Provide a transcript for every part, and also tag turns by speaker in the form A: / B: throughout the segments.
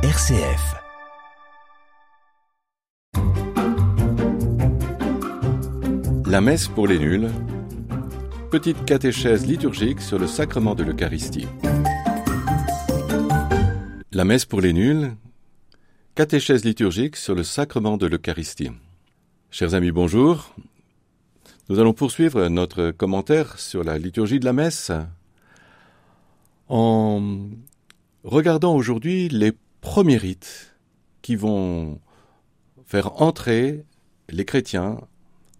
A: RCF.
B: La messe pour les nuls. Petite catéchèse liturgique sur le sacrement de l'Eucharistie. La messe pour les nuls. Catéchèse liturgique sur le sacrement de l'Eucharistie. Chers amis, bonjour. Nous allons poursuivre notre commentaire sur la liturgie de la messe en regardant aujourd'hui les premiers rites qui vont faire entrer les chrétiens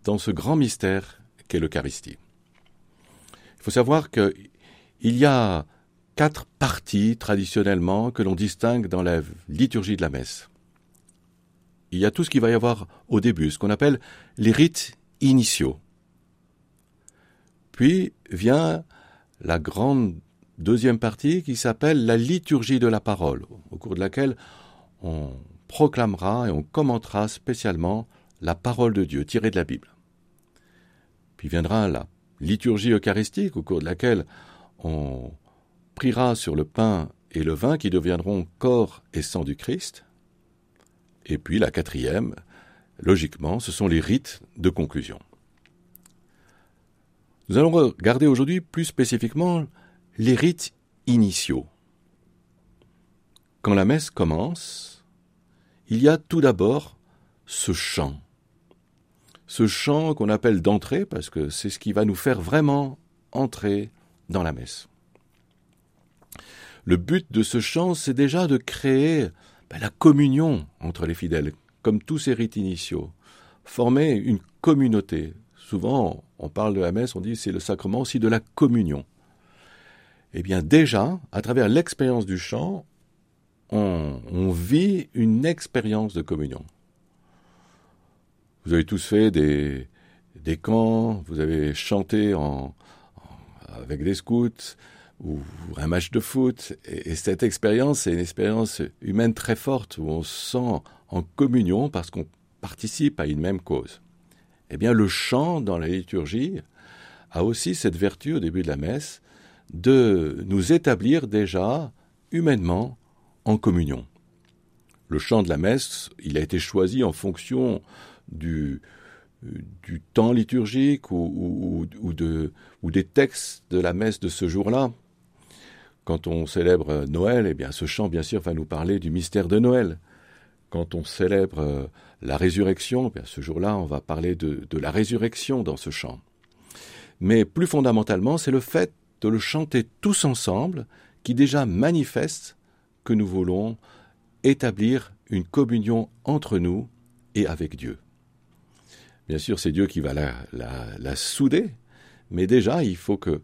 B: dans ce grand mystère qu'est l'Eucharistie. Il faut savoir qu'il y a quatre parties traditionnellement que l'on distingue dans la liturgie de la messe. Il y a tout ce qu'il va y avoir au début, ce qu'on appelle les rites initiaux. Puis vient la grande deuxième partie qui s'appelle la liturgie de la parole, au cours de laquelle on proclamera et on commentera spécialement la parole de Dieu tirée de la Bible. Puis viendra la liturgie eucharistique, au cours de laquelle on priera sur le pain et le vin qui deviendront corps et sang du Christ. Et puis la quatrième, logiquement, ce sont les rites de conclusion. Nous allons regarder aujourd'hui plus spécifiquement les rites initiaux. Quand la messe commence, il y a tout d'abord ce chant. Ce chant qu'on appelle d'entrée parce que c'est ce qui va nous faire vraiment entrer dans la messe. Le but de ce chant, c'est déjà de créer ben, la communion entre les fidèles, comme tous ces rites initiaux, former une communauté, Souvent, on parle de la messe, on dit c'est le sacrement aussi de la communion. Eh bien, déjà, à travers l'expérience du chant, on, vit une expérience de communion. Vous avez tous fait des, des camps, vous avez chanté en, avec des scouts ou un match de foot. Et, et cette expérience, c'est une expérience humaine très forte où on se sent en communion parce qu'on participe à une même cause. Eh bien, le chant dans la liturgie a aussi cette vertu au début de la messe de nous établir déjà humainement en communion. Le chant de la messe, il a été choisi en fonction du, temps liturgique ou, ou, de, ou, des textes de la messe de ce jour-là. Quand on célèbre Noël, eh bien, ce chant, bien sûr, va nous parler du mystère de Noël quand on célèbre euh, la résurrection, bien ce jour-là, on va parler de, la résurrection dans ce chant. Mais plus fondamentalement, c'est le fait de le chanter tous ensemble qui déjà manifeste que nous voulons établir une communion entre nous et avec Dieu. Bien sûr, c'est Dieu qui va la, souder, mais déjà, il faut que,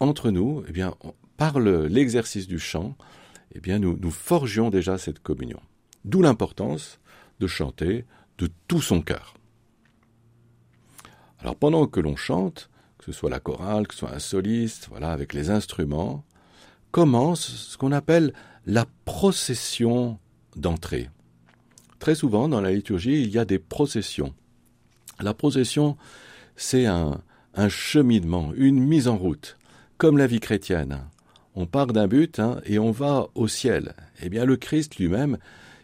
B: entre nous, eh bien, par l'exercice du chant, eh bien, nous, forgions déjà cette communion. D'où l'importance de chanter de tout son cœur. Alors pendant que l'on chante, que ce soit la chorale, que ce soit un soliste, voilà, avec les instruments, commence ce qu'on appelle la procession d'entrée. Très souvent dans la liturgie, il y a des processions. La procession, c'est un, cheminement, une mise en route, comme la vie chrétienne. On part d'un but hein, et on va au ciel. Eh bien, le Christ lui-même,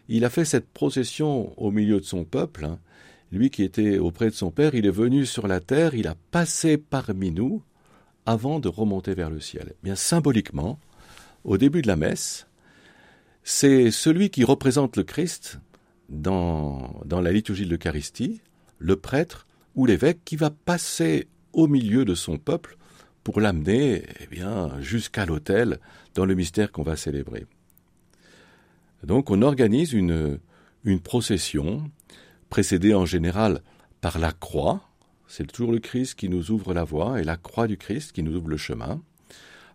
B: il a fait cette procession au milieu de son peuple. Hein. Lui qui était auprès de son Père, il est venu sur la terre, il a passé parmi nous avant de remonter vers le ciel. Eh bien symboliquement, au début de la messe, c'est celui qui représente le Christ dans, la liturgie de l'Eucharistie, le prêtre ou l'évêque qui va passer au milieu de son peuple pour l'amener eh jusqu'à l'autel dans le mystère qu'on va célébrer. Donc on organise une procession, précédée en général par la croix, c'est toujours le Christ qui nous ouvre la voie, et la croix du Christ qui nous ouvre le chemin.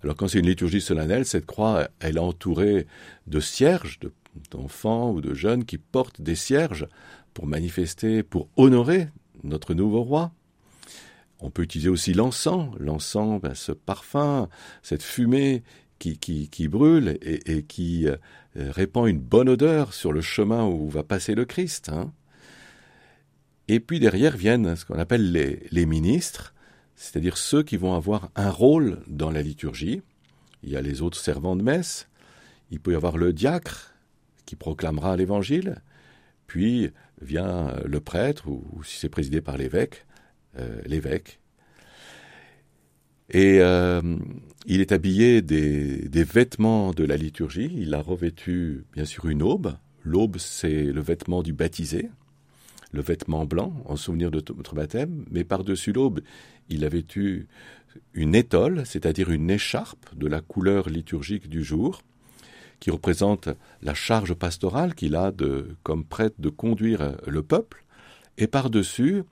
B: Alors quand c'est une liturgie solennelle, cette croix, elle est entourée de cierges, d'enfants ou de jeunes qui portent des cierges pour manifester, pour honorer notre nouveau roi. On peut utiliser aussi l'encens, l'encens, ben, ce parfum, cette fumée qui, brûle et, qui euh, répand une bonne odeur sur le chemin où va passer le Christ. Hein. Et puis derrière viennent ce qu'on appelle les ministres, c'est-à-dire ceux qui vont avoir un rôle dans la liturgie. Il y a les autres servants de messe, il peut y avoir le diacre qui proclamera l'Évangile, puis vient le prêtre, ou, si c'est présidé par l'évêque, euh, l'évêque. Et euh, il est habillé des, des, vêtements de la liturgie, il a revêtu bien sûr une aube, l'aube c'est le vêtement du baptisé, le vêtement blanc en souvenir de notre baptême, mais par-dessus l'aube, il a vêtu une étole, c'est-à-dire une écharpe de la couleur liturgique du jour, qui représente la charge pastorale qu'il a comme prêtre de conduire le peuple, et par-dessus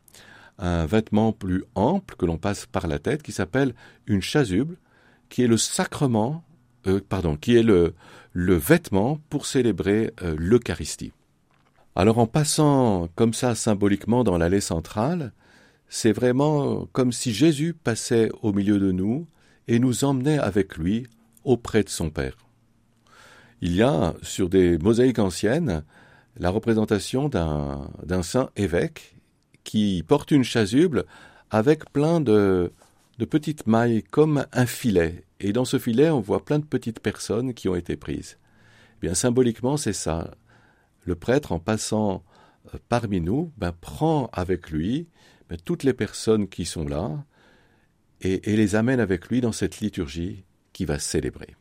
B: un vêtement plus ample que l'on passe par la tête qui s'appelle une chasuble, qui est le sacrement, euh, pardon, qui est le, le vêtement pour célébrer euh, l'Eucharistie. Alors en passant comme ça symboliquement dans l'allée centrale, c'est vraiment comme si Jésus passait au milieu de nous et nous emmenait avec lui auprès de son Père. Il y a sur des mosaïques anciennes la représentation d'un saint évêque qui porte une chasuble avec plein de, de petites mailles comme un filet. Et dans ce filet, on voit plein de petites personnes qui ont été prises. Eh bien, symboliquement, c'est ça. Le prêtre, en passant euh, parmi nous, ben, prend avec lui toutes les personnes qui sont là et, et les amène avec lui dans cette liturgie qui va célébrer.